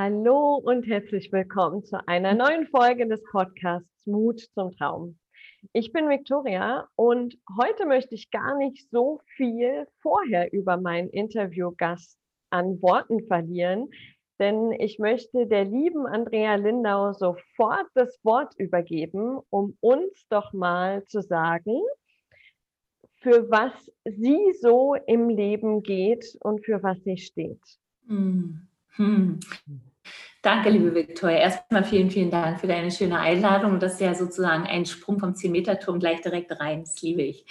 Hallo und herzlich willkommen zu einer neuen Folge des Podcasts Mut zum Traum. Ich bin Victoria und heute möchte ich gar nicht so viel vorher über meinen Interviewgast an Worten verlieren, denn ich möchte der lieben Andrea Lindau sofort das Wort übergeben, um uns doch mal zu sagen, für was sie so im Leben geht und für was sie steht. Hm. Hm. Danke, liebe Viktoria. Erstmal vielen, vielen Dank für deine schöne Einladung. Das ist ja sozusagen ein Sprung vom 10-Meter-Turm gleich direkt rein. Das liebe ich.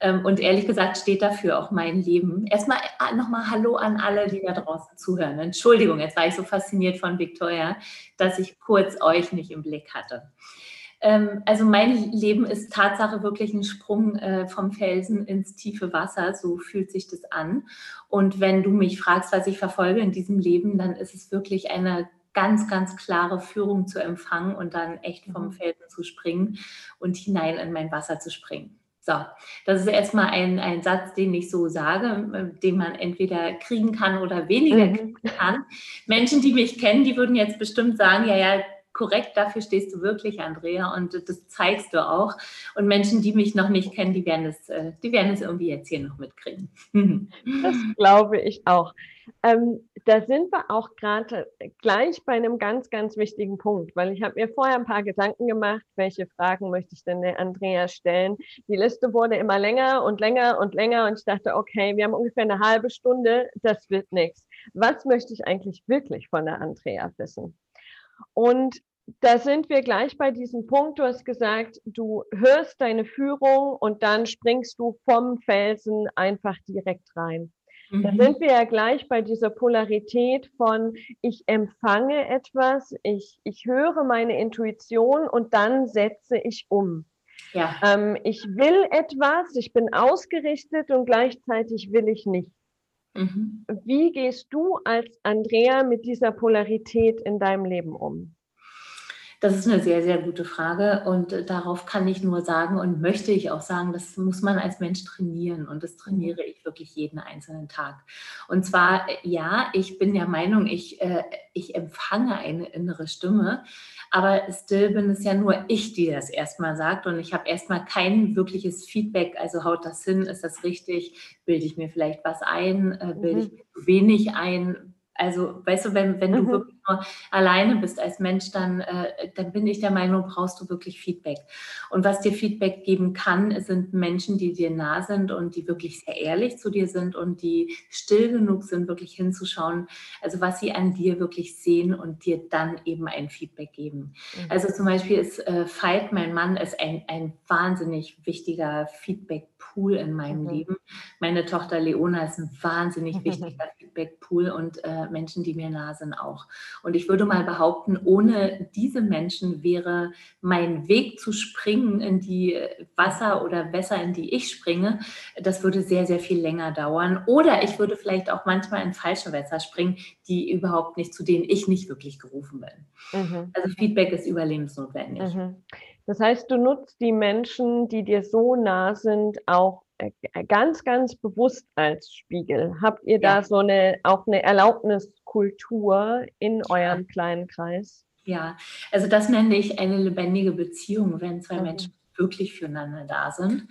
Ähm, und ehrlich gesagt steht dafür auch mein Leben. Erstmal äh, nochmal Hallo an alle, die da draußen zuhören. Entschuldigung, jetzt war ich so fasziniert von Victoria, dass ich kurz euch nicht im Blick hatte. Ähm, also mein Leben ist Tatsache wirklich ein Sprung äh, vom Felsen ins tiefe Wasser. So fühlt sich das an. Und wenn du mich fragst, was ich verfolge in diesem Leben, dann ist es wirklich eine ganz, ganz klare Führung zu empfangen und dann echt vom mhm. Felsen zu springen und hinein in mein Wasser zu springen. So, das ist erstmal ein, ein Satz, den ich so sage, äh, den man entweder kriegen kann oder weniger mhm. kriegen kann. Menschen, die mich kennen, die würden jetzt bestimmt sagen, ja, ja, korrekt, dafür stehst du wirklich, Andrea, und das zeigst du auch. Und Menschen, die mich noch nicht kennen, die werden es, äh, die werden es irgendwie jetzt hier noch mitkriegen. Das glaube ich auch. Ähm, da sind wir auch gerade gleich bei einem ganz, ganz wichtigen Punkt, weil ich habe mir vorher ein paar Gedanken gemacht, welche Fragen möchte ich denn der Andrea stellen. Die Liste wurde immer länger und länger und länger und ich dachte, okay, wir haben ungefähr eine halbe Stunde, das wird nichts. Was möchte ich eigentlich wirklich von der Andrea wissen? Und da sind wir gleich bei diesem Punkt. Du hast gesagt, du hörst deine Führung und dann springst du vom Felsen einfach direkt rein. Mhm. Da sind wir ja gleich bei dieser Polarität von ich empfange etwas, ich, ich höre meine Intuition und dann setze ich um. Ja. Ähm, ich will etwas, ich bin ausgerichtet und gleichzeitig will ich nicht. Mhm. Wie gehst du als Andrea mit dieser Polarität in deinem Leben um? Das ist eine sehr, sehr gute Frage und äh, darauf kann ich nur sagen und möchte ich auch sagen, das muss man als Mensch trainieren und das trainiere ich wirklich jeden einzelnen Tag. Und zwar, äh, ja, ich bin der Meinung, ich, äh, ich empfange eine innere Stimme, aber still bin es ja nur ich, die das erstmal sagt und ich habe erstmal kein wirkliches Feedback, also haut das hin, ist das richtig, bilde ich mir vielleicht was ein, bilde ich mhm. wenig ein, also, weißt du, wenn, wenn du mhm. wirklich nur alleine bist als Mensch, dann, äh, dann bin ich der Meinung, brauchst du wirklich Feedback. Und was dir Feedback geben kann, sind Menschen, die dir nah sind und die wirklich sehr ehrlich zu dir sind und die still genug sind, wirklich hinzuschauen, also was sie an dir wirklich sehen und dir dann eben ein Feedback geben. Mhm. Also zum Beispiel ist äh, Veit, mein Mann, ist ein, ein wahnsinnig wichtiger Feedback Feedback-Pool in meinem mhm. Leben. Meine Tochter Leona ist ein wahnsinnig wichtiger Feedback-Pool und äh, Menschen, die mir nah sind, auch. Und ich würde mal behaupten, ohne diese Menschen wäre mein Weg zu springen in die Wasser oder Wässer, in die ich springe, das würde sehr, sehr viel länger dauern. Oder ich würde vielleicht auch manchmal in falsche Wässer springen, die überhaupt nicht, zu denen ich nicht wirklich gerufen bin. Mhm. Also Feedback ist überlebensnotwendig. Mhm. Das heißt, du nutzt die Menschen, die dir so nah sind, auch ganz, ganz bewusst als Spiegel. Habt ihr ja. da so eine, auch eine Erlaubniskultur in eurem kleinen Kreis? Ja, also das nenne ich eine lebendige Beziehung, wenn zwei okay. Menschen wirklich füreinander da sind.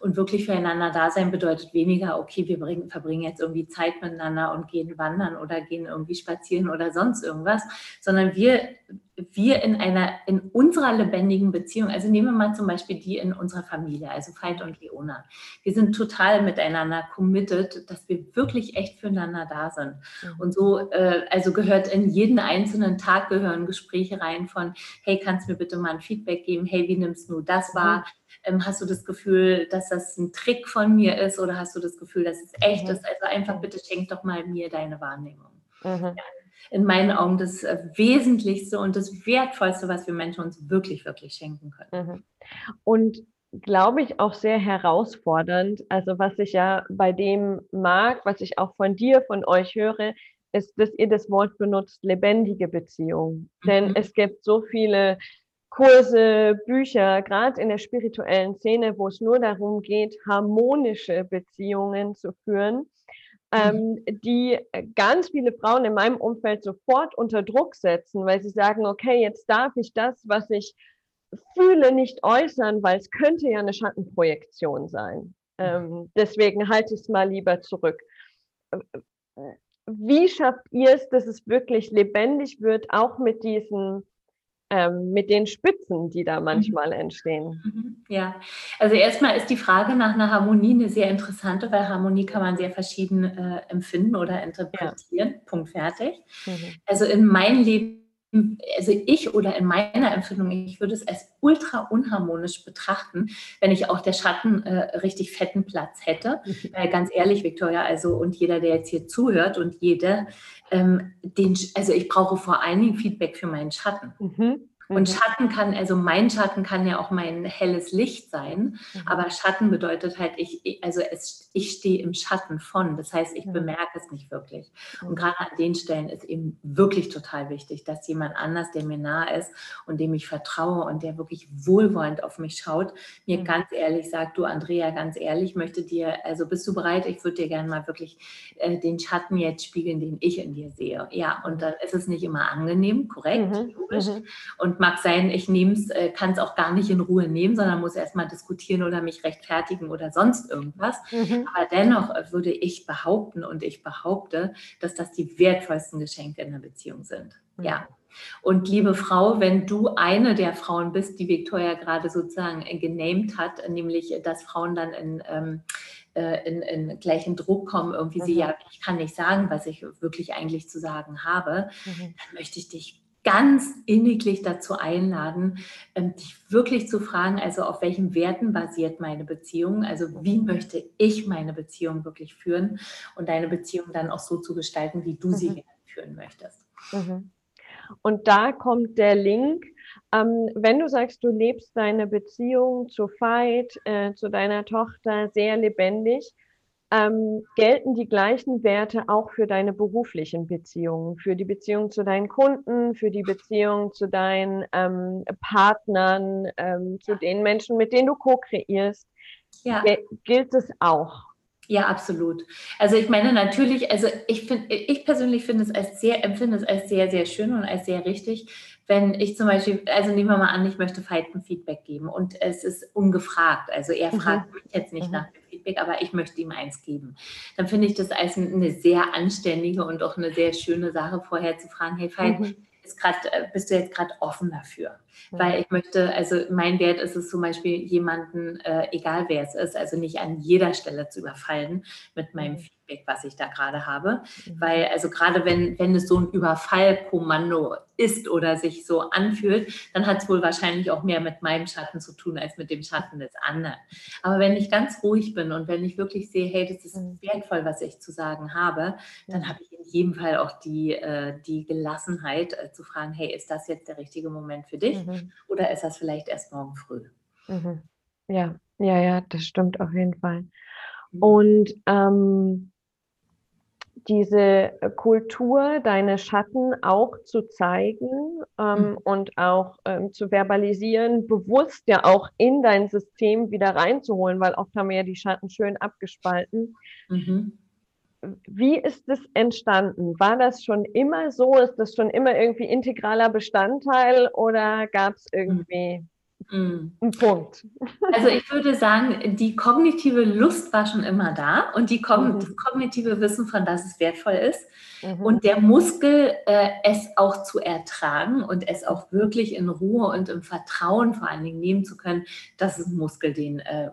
Und wirklich füreinander da sein bedeutet weniger, okay, wir bringen, verbringen jetzt irgendwie Zeit miteinander und gehen wandern oder gehen irgendwie spazieren oder sonst irgendwas, sondern wir, wir in einer, in unserer lebendigen Beziehung, also nehmen wir mal zum Beispiel die in unserer Familie, also Veit und Leona. Wir sind total miteinander committed, dass wir wirklich echt füreinander da sind. Mhm. Und so, äh, also gehört in jeden einzelnen Tag gehören Gespräche rein von, hey, kannst du mir bitte mal ein Feedback geben? Hey, wie nimmst du das wahr? Mhm. Ähm, hast du das Gefühl, dass das ein Trick von mir ist oder hast du das Gefühl, dass es echt mhm. ist? Also einfach bitte schenk doch mal mir deine Wahrnehmung. Mhm. Ja, in meinen Augen das äh, Wesentlichste und das Wertvollste, was wir Menschen uns wirklich, wirklich schenken können. Mhm. Und glaube ich, auch sehr herausfordernd. Also was ich ja bei dem mag, was ich auch von dir, von euch höre, ist, dass ihr das Wort benutzt, lebendige Beziehung. Mhm. Denn es gibt so viele Kurse, Bücher, gerade in der spirituellen Szene, wo es nur darum geht, harmonische Beziehungen zu führen. ähm, die ganz viele Frauen in meinem Umfeld sofort unter Druck setzen, weil sie sagen, okay, jetzt darf ich das, was ich fühle, nicht äußern, weil es könnte ja eine Schattenprojektion sein. Ähm, deswegen halte ich es mal lieber zurück. Wie schafft ihr es, dass es wirklich lebendig wird, auch mit diesen ähm, mit den Spitzen, die da mhm. manchmal entstehen. Mhm. Ja, also erstmal ist die Frage nach einer Harmonie eine sehr interessante, weil Harmonie kann man sehr verschieden äh, empfinden oder interpretieren. Ja. Punkt fertig. Mhm. Also in meinem Leben also ich oder in meiner Empfindung, ich würde es als ultra unharmonisch betrachten, wenn ich auch der Schatten äh, richtig fetten Platz hätte. Äh, ganz ehrlich, Victoria, also und jeder, der jetzt hier zuhört und jede, ähm, den, also ich brauche vor allen Dingen Feedback für meinen Schatten. Mhm. Und mhm. Schatten kann, also mein Schatten kann ja auch mein helles Licht sein, mhm. aber Schatten bedeutet halt, ich, also es, ich stehe im Schatten von. Das heißt, ich mhm. bemerke es nicht wirklich. Und gerade an den Stellen ist eben wirklich total wichtig, dass jemand anders, der mir nah ist und dem ich vertraue und der wirklich wohlwollend auf mich schaut, mir ganz ehrlich sagt, du Andrea, ganz ehrlich, möchte dir, also bist du bereit, ich würde dir gerne mal wirklich äh, den Schatten jetzt spiegeln, den ich in dir sehe. Ja, und dann ist es nicht immer angenehm, korrekt, logisch. Mhm. Und mag sein, ich nehme es, äh, kann es auch gar nicht in Ruhe nehmen, sondern muss erstmal diskutieren oder mich rechtfertigen oder sonst irgendwas. Mhm. Aber dennoch würde ich behaupten und ich behaupte, dass das die wertvollsten Geschenke in der Beziehung sind. Mhm. Ja. Und liebe Frau, wenn du eine der Frauen bist, die Victoria gerade sozusagen genamed hat, nämlich dass Frauen dann in, ähm, äh, in, in gleichen Druck kommen, irgendwie mhm. sie, ja, ich kann nicht sagen, was ich wirklich eigentlich zu sagen habe, mhm. dann möchte ich dich ganz inniglich dazu einladen, ähm, dich wirklich zu fragen, also auf welchen Werten basiert meine Beziehung, also wie möchte ich meine Beziehung wirklich führen und deine Beziehung dann auch so zu gestalten, wie du sie mhm. führen möchtest. Mhm. Und da kommt der Link, ähm, wenn du sagst, du lebst deine Beziehung zu Veit, äh, zu deiner Tochter sehr lebendig, ähm, gelten die gleichen Werte auch für deine beruflichen Beziehungen, für die Beziehung zu deinen Kunden, für die Beziehung zu deinen ähm, Partnern, ähm, zu den Menschen, mit denen du co-kreierst. Ja. Gilt es auch? Ja, absolut. Also ich meine natürlich, also ich finde, ich persönlich finde es als sehr, empfinde es als sehr, sehr schön und als sehr richtig, wenn ich zum Beispiel, also nehmen wir mal an, ich möchte ein Feedback geben und es ist ungefragt. Also er mhm. fragt mich jetzt nicht mhm. nach dem Feedback, aber ich möchte ihm eins geben. Dann finde ich das als eine sehr anständige und auch eine sehr schöne Sache, vorher zu fragen, hey Veit, mhm. grad, äh, bist du jetzt gerade offen dafür? Mhm. Weil ich möchte, also mein Wert ist es zum Beispiel, jemanden, äh, egal wer es ist, also nicht an jeder Stelle zu überfallen mit meinem Feedback mhm. Feedback, was ich da gerade habe. Mhm. Weil, also gerade wenn, wenn es so ein Überfallkommando ist oder sich so anfühlt, dann hat es wohl wahrscheinlich auch mehr mit meinem Schatten zu tun als mit dem Schatten des anderen. Aber wenn ich ganz ruhig bin und wenn ich wirklich sehe, hey, das ist mhm. wertvoll, was ich zu sagen habe, dann habe ich in jedem Fall auch die, äh, die Gelassenheit äh, zu fragen, hey, ist das jetzt der richtige Moment für dich mhm. oder ist das vielleicht erst morgen früh? Mhm. Ja, ja, ja, das stimmt auf jeden Fall. Mhm. Und ähm, diese äh, Kultur, deine Schatten auch zu zeigen ähm, mhm. und auch ähm, zu verbalisieren, bewusst ja auch in dein System wieder reinzuholen, weil oft haben wir ja die Schatten schön abgespalten. Mhm. Wie ist das entstanden? War das schon immer so? Ist das schon immer irgendwie integraler Bestandteil oder gab es mhm. Mm. Ein Punkt. Also ich würde sagen, die kognitive Lust war schon immer da und die Kogn mhm. das kognitive Wissen von dass es wertvoll ist mhm. und der Muskel, äh, es auch zu ertragen und es auch wirklich in Ruhe und im Vertrauen vor allen Dingen nehmen zu können, das ist ein Muskel, den äh,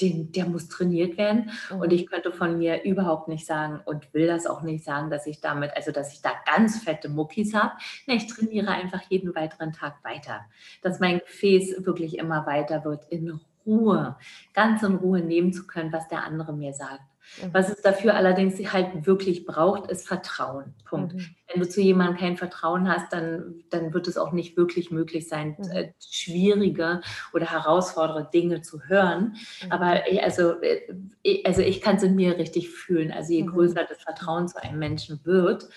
den, der muss trainiert werden. Mhm. Und ich könnte von mir überhaupt nicht sagen und will das auch nicht sagen, dass ich damit, also dass ich da ganz fette Muckis habe. Nee, ich trainiere einfach jeden weiteren Tag weiter, dass mein Gefäß wirklich immer weiter wird in Ruhe, ganz in Ruhe nehmen zu können, was der andere mir sagt. Mhm. Was es dafür allerdings halt wirklich braucht, ist Vertrauen. Punkt. Mhm. Wenn du zu jemandem kein Vertrauen hast, dann, dann wird es auch nicht wirklich möglich sein, mhm. äh, schwierige oder herausfordernde Dinge zu hören. Mhm. Aber also, äh, also ich kann es in mir richtig fühlen. Also je mhm. größer das Vertrauen zu einem Menschen wird,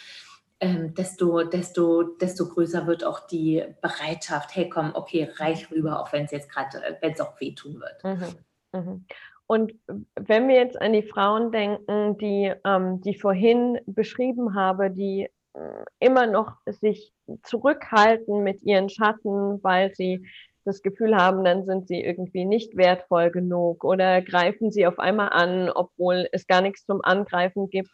ähm, desto, desto, desto größer wird auch die Bereitschaft, hey komm, okay, reich rüber, auch wenn es jetzt gerade, äh, wenn es auch wehtun wird. Mhm. Mhm. Und wenn wir jetzt an die Frauen denken, die, ähm, die vorhin beschrieben habe, die äh, immer noch sich zurückhalten mit ihren Schatten, weil sie das Gefühl haben, dann sind sie irgendwie nicht wertvoll genug oder greifen sie auf einmal an, obwohl es gar nichts zum Angreifen gibt.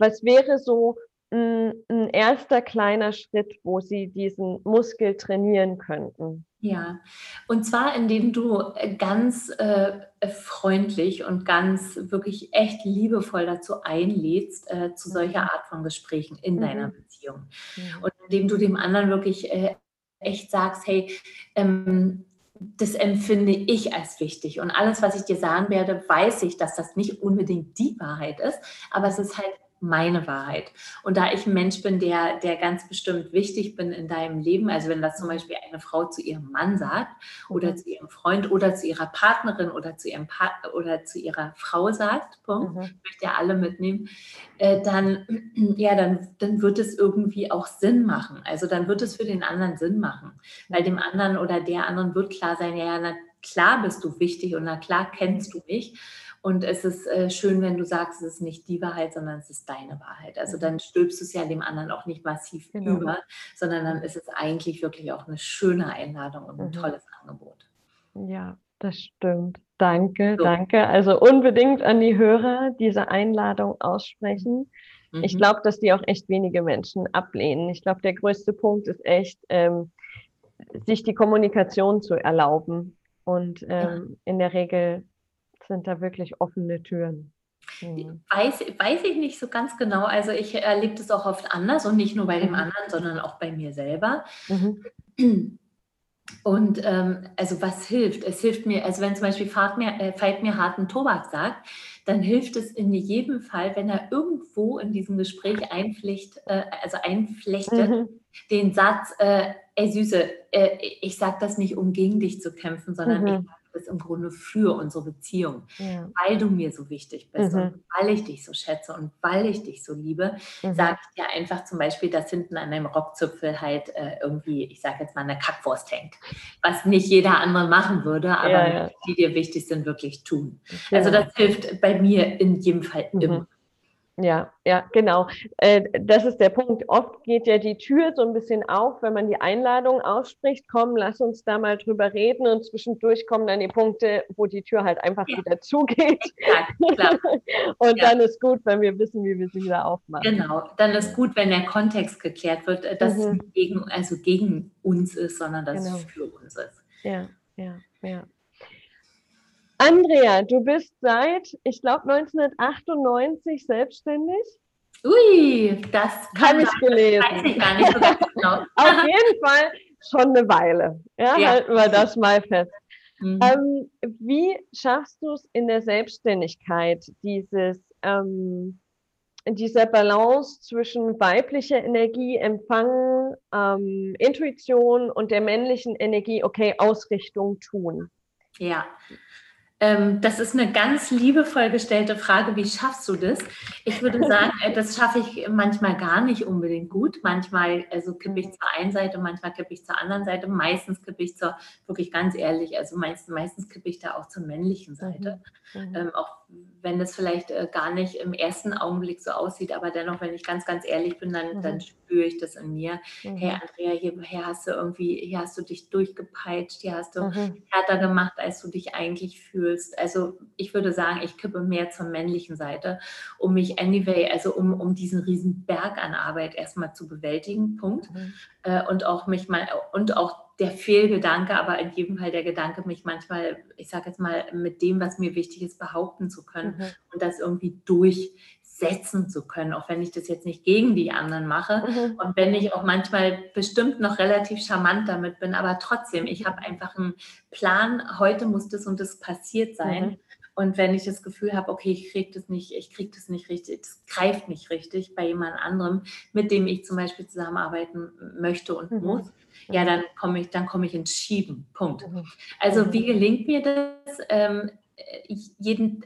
Was wäre so ein, ein erster kleiner Schritt, wo sie diesen Muskel trainieren könnten? Ja, und zwar indem du äh, ganz äh, freundlich und ganz wirklich echt liebevoll dazu einlädst, äh, zu solcher mhm. Art von Gesprächen in mhm. deiner Beziehung. Mhm. Und indem du dem anderen wirklich äh, echt sagst, hey, ähm, das empfinde ich als wichtig. Und alles, was ich dir sagen werde, weiß ich, dass das nicht unbedingt die Wahrheit ist, aber es ist halt meine Wahrheit. Und da ich ein Mensch bin, der, der ganz bestimmt wichtig bin in deinem Leben, also wenn das zum Beispiel eine Frau zu ihrem Mann sagt oder mhm. zu ihrem Freund oder zu ihrer Partnerin oder zu ihrem Partner oder zu ihrer Frau sagt, Punkt, mhm. ich möchte ja alle mitnehmen, äh, dann, ja, dann, dann wird es irgendwie auch Sinn machen. Also dann wird es für den anderen Sinn machen, weil dem anderen oder der anderen wird klar sein, ja, na klar bist du wichtig und na klar kennst du mich. Und es ist äh, schön, wenn du sagst, es ist nicht die Wahrheit, sondern es ist deine Wahrheit. Also dann stülpst du es ja dem anderen auch nicht massiv genau. über, sondern dann ist es eigentlich wirklich auch eine schöne Einladung und ein mhm. tolles Angebot. Ja, das stimmt. Danke, so. danke. Also unbedingt an die Hörer diese Einladung aussprechen. Mhm. Ich glaube, dass die auch echt wenige Menschen ablehnen. Ich glaube, der größte Punkt ist echt, ähm, sich die Kommunikation zu erlauben. Und ähm, ja. in der Regel sind da wirklich offene Türen. Mhm. Weiß, weiß ich nicht so ganz genau. Also ich erlebe das auch oft anders und nicht nur bei dem mhm. anderen, sondern auch bei mir selber. Mhm. Und ähm, also was hilft? Es hilft mir, also wenn zum Beispiel Fahrt mir, äh, Veit mir harten Tobak sagt, dann hilft es in jedem Fall, wenn er irgendwo in diesem Gespräch einpflicht, äh, also einflechtet, mhm. den Satz, äh, ey Süße, äh, ich sage das nicht, um gegen dich zu kämpfen, sondern mhm. ich bist im Grunde für unsere Beziehung, ja. weil du mir so wichtig bist mhm. und weil ich dich so schätze und weil ich dich so liebe, mhm. sage ich dir einfach zum Beispiel, dass hinten an deinem Rockzipfel halt äh, irgendwie, ich sage jetzt mal, eine Kackwurst hängt, was nicht jeder andere machen würde, aber ja, ja. die dir wichtig sind, wirklich tun. Also das hilft bei mir in jedem Fall mhm. Ja, ja, genau. Äh, das ist der Punkt. Oft geht ja die Tür so ein bisschen auf, wenn man die Einladung ausspricht, komm, lass uns da mal drüber reden und zwischendurch kommen dann die Punkte, wo die Tür halt einfach ja. wieder zugeht. Ja, klar. und ja. dann ist gut, wenn wir wissen, wie wir sie wieder aufmachen. Genau, dann ist gut, wenn der Kontext geklärt wird, äh, dass mhm. es gegen, also gegen uns ist, sondern dass genau. es für uns ist. Ja, ja, ja. Andrea, du bist seit, ich glaube, 1998 selbstständig. Ui, das habe ich gelesen. weiß ich gar nicht so genau. Auf jeden Fall schon eine Weile. Ja, ja. halten wir das mal fest. Mhm. Ähm, wie schaffst du es in der Selbstständigkeit, dieses, ähm, dieser Balance zwischen weiblicher Energie, Empfang, ähm, Intuition und der männlichen Energie, okay, Ausrichtung tun? Ja, ähm, das ist eine ganz liebevoll gestellte Frage. Wie schaffst du das? Ich würde sagen, äh, das schaffe ich manchmal gar nicht unbedingt gut. Manchmal also kippe ich zur einen Seite, manchmal kippe ich zur anderen Seite. Meistens kippe ich zur, wirklich ganz ehrlich, also meistens, meistens kippe ich da auch zur männlichen Seite. Mhm. mhm. Ähm, auch wenn das vielleicht äh, gar nicht im ersten Augenblick so aussieht, aber dennoch, wenn ich ganz, ganz ehrlich bin, dann, mhm. dann spüre ich das in mir. Mhm. Hey Andrea, hier, hier, hast du irgendwie, hier hast du dich durchgepeitscht, hier hast du mhm. härter gemacht, als du dich eigentlich fühlst. Also ich würde sagen, ich kippe mehr zur männlichen Seite, um mich anyway, also um, um diesen riesen Berg an Arbeit erstmal zu bewältigen, Punkt. Äh, und auch mich mal und auch der Fehlgedanke, aber in jedem Fall der Gedanke, mich manchmal, ich sage jetzt mal, mit dem, was mir wichtig ist, behaupten zu können mhm. und das irgendwie durchsetzen zu können, auch wenn ich das jetzt nicht gegen die anderen mache mhm. und wenn ich auch manchmal bestimmt noch relativ charmant damit bin, aber trotzdem, ich habe einfach einen Plan, heute muss das und das passiert sein. Mhm. Und wenn ich das Gefühl habe, okay, ich kriege das nicht, ich kriege das nicht richtig, das greift nicht richtig bei jemand anderem, mit dem ich zum Beispiel zusammenarbeiten möchte und mhm. muss, ja, dann komme ich, dann komme ich ins Schieben. Punkt. Mhm. Also wie gelingt mir das? Ähm, jeden,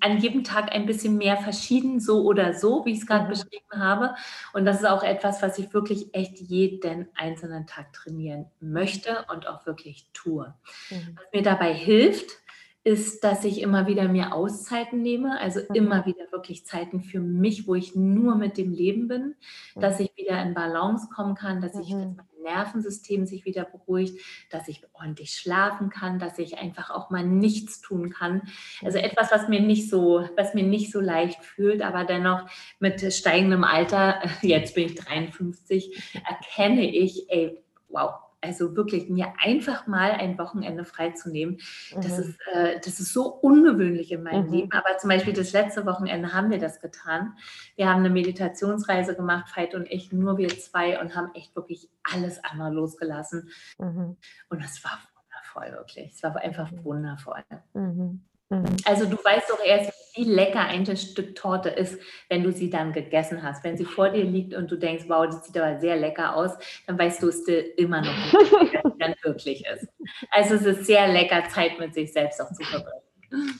an jedem Tag ein bisschen mehr verschieden, so oder so, wie ich es gerade mhm. beschrieben habe. Und das ist auch etwas, was ich wirklich echt jeden einzelnen Tag trainieren möchte und auch wirklich tue. Mhm. Was mir dabei hilft, ist, dass ich immer wieder mir Auszeiten nehme, also mhm. immer wieder wirklich Zeiten für mich, wo ich nur mit dem Leben bin, mhm. dass ich wieder in Balance kommen kann, dass ich dass mhm. mein Nervensystem sich wieder beruhigt, dass ich ordentlich schlafen kann, dass ich einfach auch mal nichts tun kann. Also etwas, was mir nicht so, was mir nicht so leicht fühlt, aber dennoch mit steigendem Alter, jetzt bin ich 53, erkenne ich, ey, wow, also wirklich mir einfach mal ein Wochenende freizunehmen, mhm. das, ist, äh, das ist so ungewöhnlich in meinem mhm. Leben. Aber zum Beispiel das letzte Wochenende haben wir das getan. Wir haben eine Meditationsreise gemacht, Veit und ich, nur wir zwei und haben echt wirklich alles andere losgelassen. Mhm. Und das war wundervoll, wirklich. Es war einfach mhm. wundervoll. Mhm. Mhm. Also du weißt doch erst, wie lecker ein Stück Torte ist, wenn du sie dann gegessen hast. Wenn sie vor dir liegt und du denkst, wow, das sieht aber sehr lecker aus, dann weißt du es dir immer noch nicht, wie es dann wirklich ist. Also es ist sehr lecker, Zeit mit sich selbst auch zu verbringen.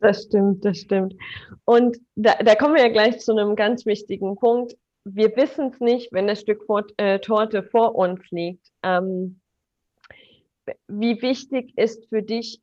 Das stimmt, das stimmt. Und da, da kommen wir ja gleich zu einem ganz wichtigen Punkt. Wir wissen es nicht, wenn das Stück vor, äh, Torte vor uns liegt. Ähm, wie wichtig ist für dich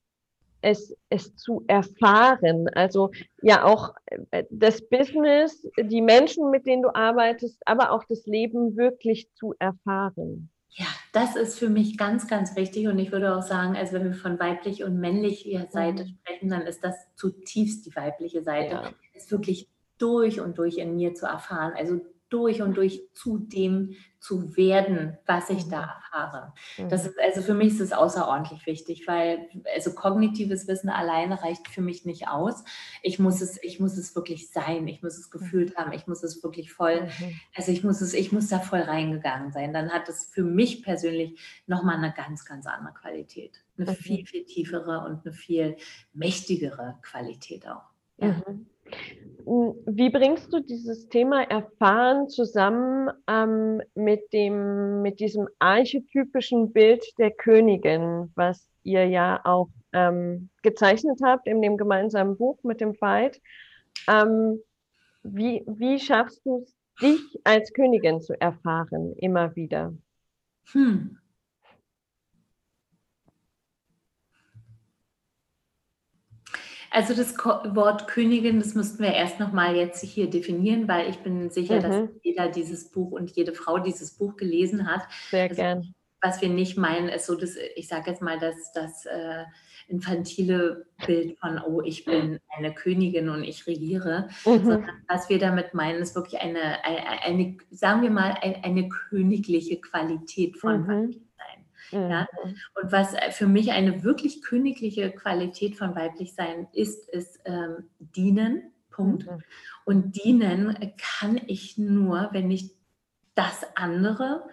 es, es zu erfahren. Also ja auch äh, das Business, die Menschen, mit denen du arbeitest, aber auch das Leben wirklich zu erfahren. Ja, das ist für mich ganz, ganz wichtig. Und ich würde auch sagen, also wenn wir von weiblich und männlicher Seite mhm. sprechen, dann ist das zutiefst die weibliche Seite. Ja. Es wirklich durch und durch in mir zu erfahren. Also durch und durch zu dem zu werden, was ich da mhm. erfahre. Das mhm. ist, also für mich ist es außerordentlich wichtig, weil also kognitives Wissen alleine reicht für mich nicht aus. Ich muss es, ich muss es wirklich sein, ich muss es mhm. gefühlt haben, ich muss es wirklich voll, also ich muss es, ich muss da voll reingegangen sein. Dann hat es für mich persönlich nochmal eine ganz, ganz andere Qualität. Eine viel, viel tiefere und eine viel mächtigere Qualität auch. Ja. Wie bringst du dieses Thema Erfahren zusammen ähm, mit, dem, mit diesem archetypischen Bild der Königin, was ihr ja auch ähm, gezeichnet habt in dem gemeinsamen Buch mit dem Fight? Ähm, wie, wie schaffst du es, dich als Königin zu erfahren, immer wieder? Hm. Also das Wort Königin, das müssten wir erst noch mal jetzt hier definieren, weil ich bin sicher, mhm. dass jeder dieses Buch und jede Frau dieses Buch gelesen hat. Sehr also, gern. Was wir nicht meinen, ist so, dass ich sage jetzt mal, dass das äh, infantile Bild von, oh, ich bin eine Königin und ich regiere, mhm. sondern was wir damit meinen, ist wirklich eine, eine, eine sagen wir mal, eine, eine königliche Qualität von mhm. Ja? Mhm. Und was äh, für mich eine wirklich königliche Qualität von weiblich sein ist, ist ähm, dienen. Punkt. Mhm. Und dienen kann ich nur, wenn ich das andere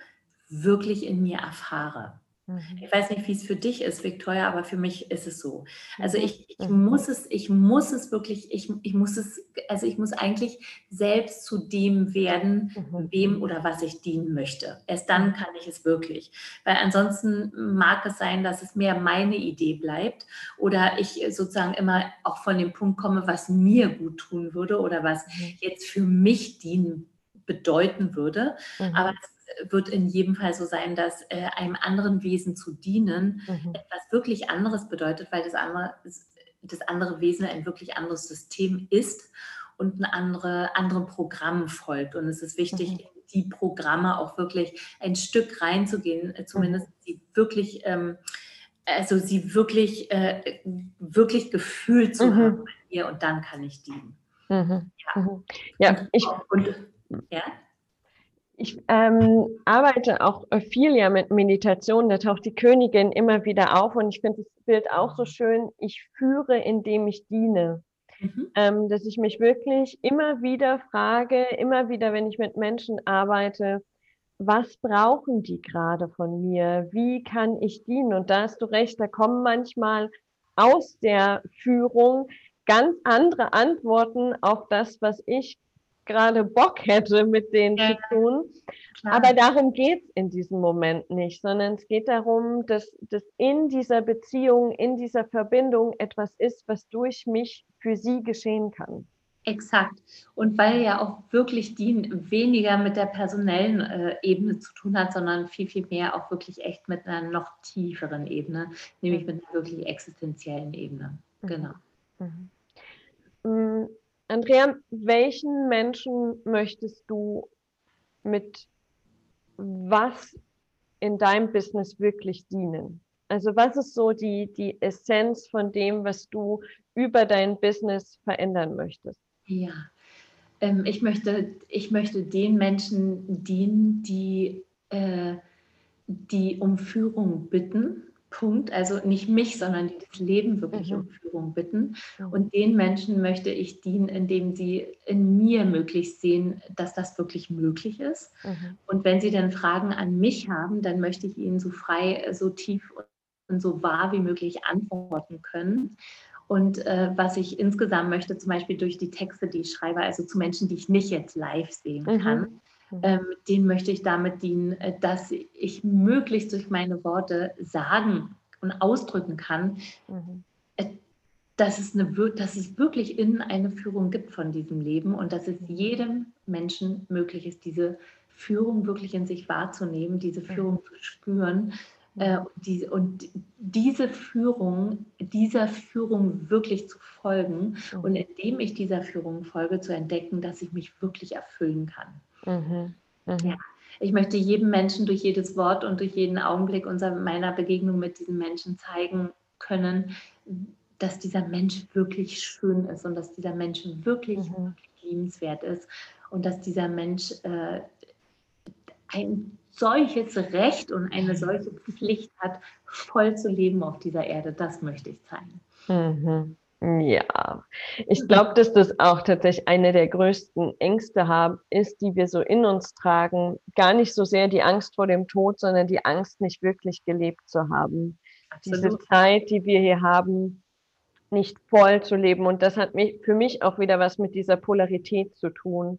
wirklich in mir erfahre. Mhm. Ich weiß nicht, wie es für dich ist, Victoria, aber für mich ist es so. Also mhm. ich, ich mhm. muss es, ich muss es wirklich, ich, ich muss es, also ich muss eigentlich selbst zu dem werden, wem oder was ich dienen möchte. Erst dann kann ich es wirklich. Weil ansonsten mag es sein, dass es mehr meine Idee bleibt oder ich sozusagen immer auch von dem Punkt komme, was mir gut tun würde oder was jetzt für mich dienen bedeuten würde. Mhm. Aber es wird in jedem Fall so sein, dass äh, einem anderen Wesen zu dienen mhm. etwas wirklich anderes bedeutet, weil das andere, das andere Wesen ein wirklich anderes System ist und ein andere, anderen Programm folgt. Und es ist wichtig, mhm. in die Programme auch wirklich ein Stück reinzugehen, äh, zumindest mhm. sie wirklich, ähm, also sie wirklich, äh, wirklich gefühlt zu mhm. haben bei mir und dann kann ich dienen. Mhm. Ja, mhm. ja und, ich. Und, ja? Ich ähm, arbeite auch viel ja mit Meditation, da taucht die Königin immer wieder auf und ich finde das Bild auch so schön. Ich führe, indem ich diene. Mhm. Ähm, dass ich mich wirklich immer wieder frage, immer wieder, wenn ich mit Menschen arbeite, was brauchen die gerade von mir? Wie kann ich dienen? Und da hast du recht, da kommen manchmal aus der Führung ganz andere Antworten auf das, was ich gerade Bock hätte, mit denen ja. zu tun. Klar. Aber darum geht es in diesem Moment nicht, sondern es geht darum, dass, dass in dieser Beziehung, in dieser Verbindung etwas ist, was durch mich für sie geschehen kann. Exakt. Und weil ja auch wirklich die weniger mit der personellen äh, Ebene zu tun hat, sondern viel, viel mehr auch wirklich echt mit einer noch tieferen Ebene, nämlich mit einer wirklich existenziellen Ebene. Mhm. Genau. Mhm. Mm, Andrea, welchen Menschen möchtest du mit was in deinem Business wirklich dienen? Also was ist so die, die Essenz von dem, was du über dein Business verändern möchtest? Ja, ähm, ich, möchte, ich möchte den Menschen dienen, die, äh, die um Führung bitten Punkt, also nicht mich, sondern die das Leben wirklich mhm. um Führung bitten. Und den Menschen möchte ich dienen, indem sie in mir möglichst sehen, dass das wirklich möglich ist. Mhm. Und wenn sie dann Fragen an mich haben, dann möchte ich ihnen so frei, so tief und so wahr wie möglich antworten können. Und äh, was ich insgesamt möchte, zum Beispiel durch die Texte, die ich schreibe, also zu Menschen, die ich nicht jetzt live sehen mhm. kann, Mhm. Ähm, den möchte ich damit dienen, äh, dass ich möglichst durch meine Worte sagen und ausdrücken kann, mhm. Äh, dass, es eine, dass es wirklich innen eine Führung gibt von diesem Leben und dass es jedem Menschen möglich ist, diese Führung wirklich in sich wahrzunehmen, diese Führung mhm. zu spüren. Äh, die, und diese Führung, dieser Führung wirklich zu folgen mhm. und indem ich dieser Führung folge, zu entdecken, dass ich mich wirklich erfüllen kann. Mhm. Mhm. Ja. Ich möchte jedem Menschen durch jedes Wort und durch jeden Augenblick unserer, meiner Begegnung mit diesem Menschen zeigen können, dass dieser Mensch wirklich schön ist und dass dieser Mensch wirklich, mhm. wirklich liebenswert ist und dass dieser Mensch äh, ein solches Recht und eine solche Pflicht hat, voll zu leben auf dieser Erde. Das möchte ich zeigen. Mhm. Ja, ich glaube, dass das auch tatsächlich eine der größten Ängste haben, ist, die wir so in uns tragen. Gar nicht so sehr die Angst vor dem Tod, sondern die Angst, nicht wirklich gelebt zu haben. Absolut. Diese Zeit, die wir hier haben, nicht voll zu leben. Und das hat mich, für mich auch wieder was mit dieser Polarität zu tun,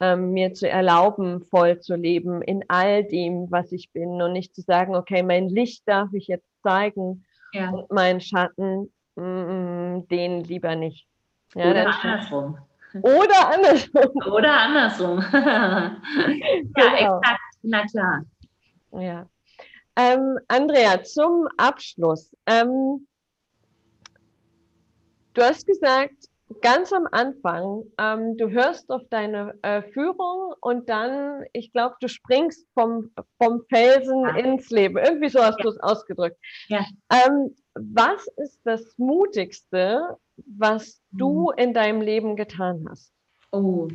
ähm, mir zu erlauben, voll zu leben in all dem, was ich bin und nicht zu sagen, okay, mein Licht darf ich jetzt zeigen ja. und mein Schatten den lieber nicht. Ja, Oder andersrum. Oder andersrum. Oder andersrum. ja, genau. exakt. Na klar. Ja. Ähm, Andrea, zum Abschluss. Ähm, du hast gesagt, ganz am Anfang, ähm, du hörst auf deine äh, Führung und dann, ich glaube, du springst vom, vom Felsen ja. ins Leben. Irgendwie so hast ja. du es ausgedrückt. Ja. Was ist das Mutigste, was du hm. in deinem Leben getan hast? Oh,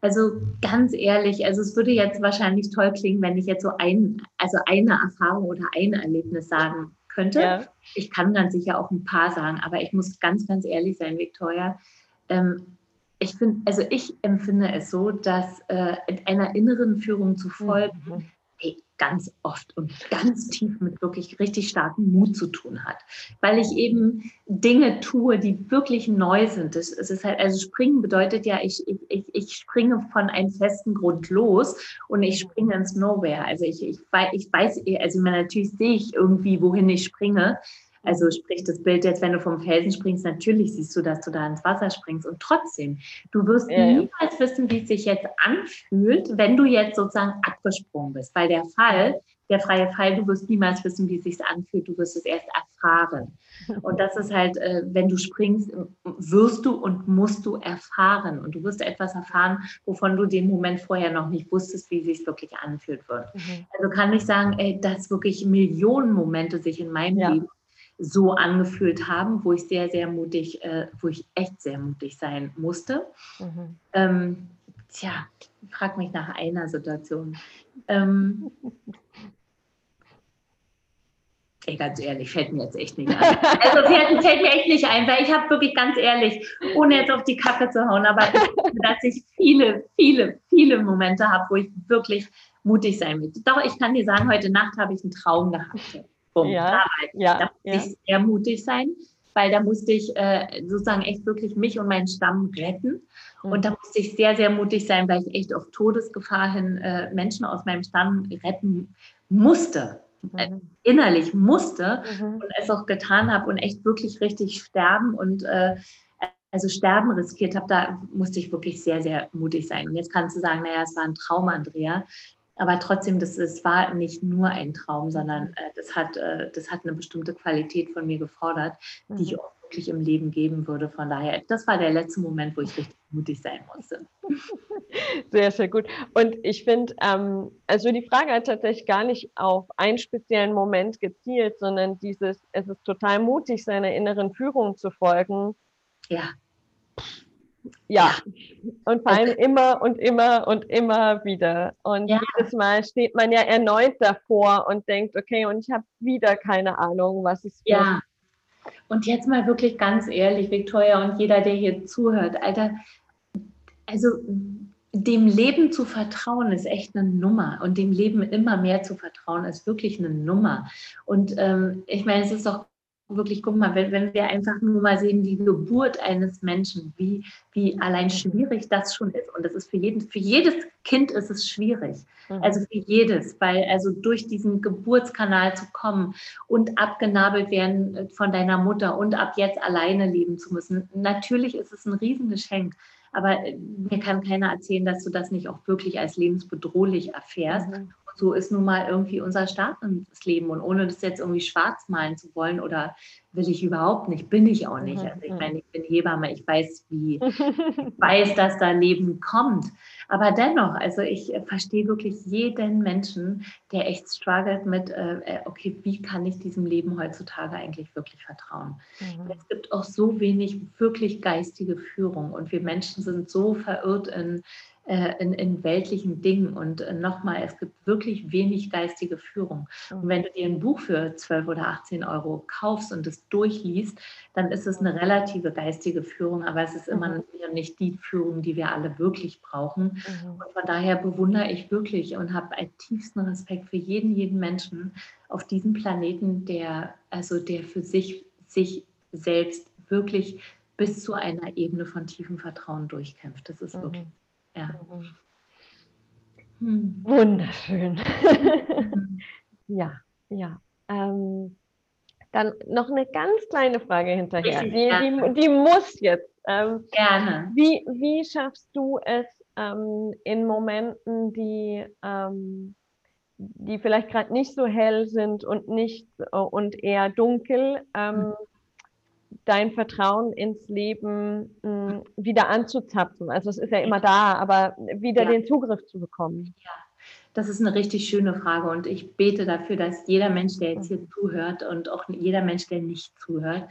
also ganz ehrlich, also es würde jetzt wahrscheinlich toll klingen, wenn ich jetzt so ein, also eine Erfahrung oder ein Erlebnis sagen könnte. Ja. Ich kann ganz sicher auch ein paar sagen, aber ich muss ganz, ganz ehrlich sein, Victoria. Ähm, ich finde, also ich empfinde es so, dass äh, einer inneren Führung zu folgen, mhm ganz oft und ganz tief mit wirklich richtig starkem Mut zu tun hat, weil ich eben Dinge tue, die wirklich neu sind. Es, ist halt, also springen bedeutet ja, ich, ich, ich springe von einem festen Grund los und ich springe ins Nowhere. Also ich, ich, ich weiß, also natürlich sehe ich irgendwie, wohin ich springe, also sprich das Bild jetzt, wenn du vom Felsen springst, natürlich siehst du, dass du da ins Wasser springst und trotzdem, du wirst ja. niemals wissen, wie es sich jetzt anfühlt, wenn du jetzt sozusagen abgesprungen bist, weil der Fall, der freie Fall, du wirst niemals wissen, wie es sich anfühlt, du wirst es erst erfahren. Und das ist halt, äh, wenn du springst, wirst du und musst du erfahren und du wirst etwas erfahren, wovon du den Moment vorher noch nicht wusstest, wie es sich wirklich anfühlt wird. Mhm. Also kann ich sagen, ey, dass wirklich Millionen Momente sich in meinem ja. Leben so angefühlt haben, wo ich sehr, sehr mutig, äh, wo ich echt sehr mutig sein musste. Mhm. Ähm, tja, frag mich nach einer Situation. Ähm, Ey, ganz ehrlich, fällt mir jetzt echt nicht ein. Also fällt, fällt mir echt nicht ein, weil ich habe wirklich ganz ehrlich, ohne jetzt auf die Kacke zu hauen, aber ich, dass ich viele, viele, viele Momente habe, wo ich wirklich mutig sein will. Doch, ich kann dir sagen, heute Nacht habe ich einen Traum gehabt. Punkt. Ja, ja, da musste ja. ich sehr mutig sein, weil da musste ich äh, sozusagen echt wirklich mich und meinen Stamm retten. Mhm. Und da musste ich sehr, sehr mutig sein, weil ich echt auf Todesgefahr hin äh, Menschen aus meinem Stamm retten musste. Mhm. Äh, innerlich musste mhm. und es auch getan habe und echt wirklich richtig sterben und äh, also Sterben riskiert habe, da musste ich wirklich sehr, sehr mutig sein. Und jetzt kannst du sagen, naja, es war ein Traum, Andrea. Aber trotzdem, das, das war nicht nur ein Traum, sondern äh, das, hat, äh, das hat eine bestimmte Qualität von mir gefordert, mhm. die ich wirklich im Leben geben würde. Von daher, das war der letzte Moment, wo ich richtig mutig sein musste. Sehr, sehr gut. Und ich finde, ähm, also die Frage hat tatsächlich gar nicht auf einen speziellen Moment gezielt, sondern dieses, es ist total mutig, seiner inneren Führung zu folgen. Ja. Ja, und vor allem immer und immer und immer wieder. Und ja. jedes Mal steht man ja erneut davor und denkt, okay, und ich habe wieder keine Ahnung, was es wird. Ja. Und jetzt mal wirklich ganz ehrlich, Victoria und jeder, der hier zuhört, Alter, also dem Leben zu vertrauen ist echt eine Nummer und dem Leben immer mehr zu vertrauen ist wirklich eine Nummer. Und ähm, ich meine, es ist doch wirklich, guck mal, wenn, wenn wir einfach nur mal sehen, die Geburt eines Menschen, wie, wie allein schwierig das schon ist. Und das ist für, jeden, für jedes Kind ist es schwierig. Mhm. Also für jedes, weil also durch diesen Geburtskanal zu kommen und abgenabelt werden von deiner Mutter und ab jetzt alleine leben zu müssen. Natürlich ist es ein Riesengeschenk. Aber mir kann keiner erzählen, dass du das nicht auch wirklich als lebensbedrohlich erfährst. Mhm so ist nun mal irgendwie unser Start ins Leben. Und ohne das jetzt irgendwie schwarz malen zu wollen oder will ich überhaupt nicht, bin ich auch nicht. Mhm, also ich mhm. meine, ich bin Hebamme, ich weiß, wie, ich weiß, dass da Leben kommt. Aber dennoch, also ich verstehe wirklich jeden Menschen, der echt struggelt mit, äh, äh, okay, wie kann ich diesem Leben heutzutage eigentlich wirklich vertrauen? Mhm. Es gibt auch so wenig wirklich geistige Führung und wir Menschen sind so verirrt in äh, in, in, weltlichen Dingen. Und äh, nochmal, es gibt wirklich wenig geistige Führung. Und wenn du dir ein Buch für 12 oder 18 Euro kaufst und es durchliest, dann ist es eine relative geistige Führung, aber es ist immer mhm. nicht die Führung, die wir alle wirklich brauchen. Mhm. Und von daher bewundere ich wirklich und habe einen tiefsten Respekt für jeden, jeden Menschen auf diesem Planeten, der also der für sich, sich selbst wirklich bis zu einer Ebene von tiefem Vertrauen durchkämpft. Das ist mhm. wirklich ja. Hm. Wunderschön. ja, ja. Ähm, dann noch eine ganz kleine Frage hinterher. Die, die, die muss jetzt. Ähm, Gerne. Wie, wie schaffst du es ähm, in Momenten, die, ähm, die vielleicht gerade nicht so hell sind und nicht äh, und eher dunkel, ähm, mhm dein Vertrauen ins Leben mh, hm, wieder anzuzapfen. Also es ist ja immer da, aber wieder ja. den Zugriff zu bekommen. Ja, das ist eine richtig schöne Frage und ich bete dafür, dass jeder Mensch, der jetzt hier zuhört und auch jeder Mensch, der nicht zuhört,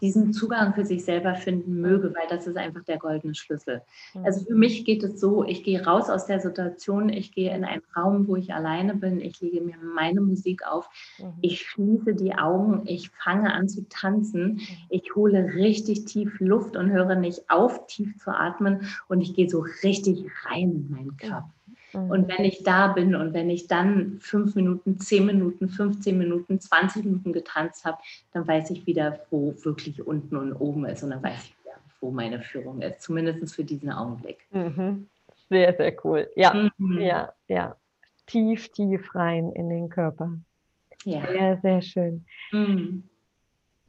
diesen Zugang für sich selber finden möge, weil das ist einfach der goldene Schlüssel. Mhm. Also für mich geht es so, ich gehe raus aus der Situation, ich gehe in einen Raum, wo ich alleine bin, ich lege mir meine Musik auf, mhm. ich schließe die Augen, ich fange an zu tanzen, mhm. ich hole richtig tief Luft und höre nicht auf, tief zu atmen und ich gehe so richtig rein in meinen Körper. Mhm. Und wenn ich da bin und wenn ich dann fünf Minuten, zehn Minuten, 15 Minuten, 20 Minuten getanzt habe, dann weiß ich wieder, wo wirklich unten und oben ist und dann weiß ich wieder, wo meine Führung ist, zumindest für diesen Augenblick. Mhm. Sehr, sehr cool. Ja, mhm. ja, ja. Tief, tief rein in den Körper. Ja. Sehr, sehr schön. Mhm.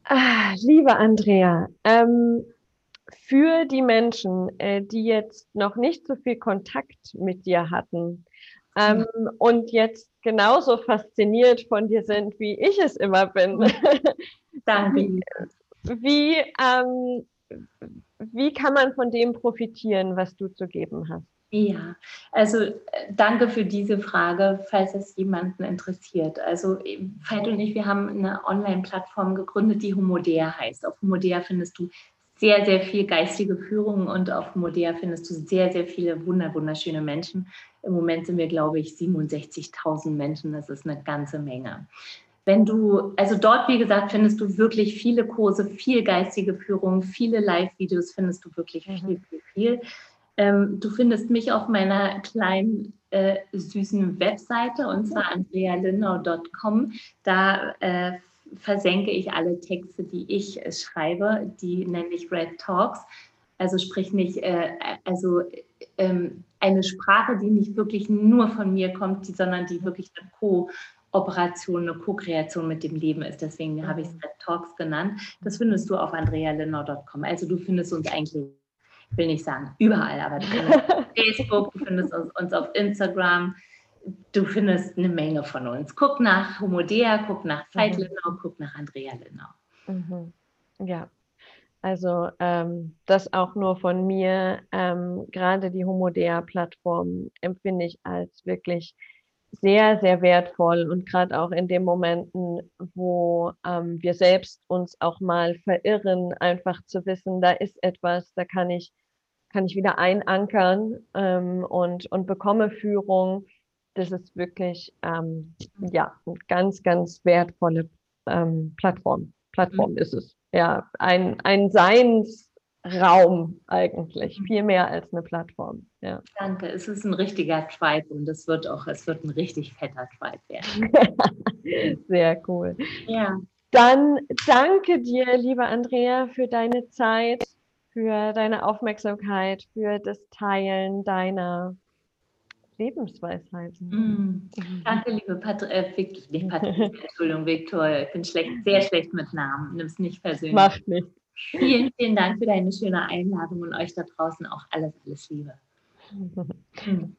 Ah, liebe Andrea, ähm, für die Menschen, äh, die jetzt noch nicht so viel Kontakt mit dir hatten ähm, mhm. und jetzt genauso fasziniert von dir sind, wie ich es immer bin. Danke. Wie, ähm, wie kann man von dem profitieren, was du zu geben hast? Ja, also äh, danke für diese Frage, falls es jemanden interessiert. Also Veit und ich, wir haben eine Online-Plattform gegründet, die Homodea heißt. Auf Homodea findest du sehr, sehr viel geistige Führung und auf Modea findest du sehr, sehr viele wunderschöne Menschen. Im Moment sind wir, glaube ich, 67.000 Menschen. Das ist eine ganze Menge. Wenn du, also dort, wie gesagt, findest du wirklich viele Kurse, viel geistige Führung, viele Live-Videos findest du wirklich mhm. viel, viel, viel. Ähm, du findest mich auf meiner kleinen äh, süßen Webseite und zwar andrealinau.com. Da äh, versenke ich alle Texte, die ich äh, schreibe, die nenne ich Red Talks. Also sprich nicht, äh, also ähm, eine Sprache, die nicht wirklich nur von mir kommt, die, sondern die wirklich eine Co-Operation, eine Co-Kreation mit dem Leben ist. Deswegen habe ich es. Red Talks genannt. Das findest du auf andrealenau.com. Also du findest uns eigentlich, will nicht sagen überall, aber du findest uns auf Facebook, du findest uns auf Instagram, du findest eine Menge von uns. Guck nach Homodea, guck nach mhm. Linnau, guck nach Andrea Linnau. Mhm. Ja, Also ähm, das auch nur von mir, ähm, gerade die Homodea-Plattform empfinde ich als wirklich sehr, sehr wertvoll und gerade auch in den Momenten, wo ähm, wir selbst uns auch mal verirren, einfach zu wissen, da ist etwas, da kann ich, kann ich wieder einankern ähm, und, und bekomme Führung. Das ist wirklich ähm, ja, eine ganz, ganz wertvolle ähm, Plattform. Plattform mhm. ist es. Ja, ein, ein Seinsraum eigentlich, mhm. viel mehr als eine Plattform. Ja. Danke, es ist ein richtiger Tribe und es wird auch, es wird ein richtig fetter Tribe werden. Sehr cool. Ja. Dann danke dir, liebe Andrea, für deine Zeit, für deine Aufmerksamkeit, für das Teilen deiner Lebensweisheiten. Mm. Danke, liebe Patri äh, Vic Patricia, Entschuldigung, Victor. Ich bin schlecht, sehr schlecht mit Namen. Nimm es nicht persönlich. Macht nicht. Vielen, vielen Dank für deine schöne Einladung und euch da draußen auch alles, alles Liebe.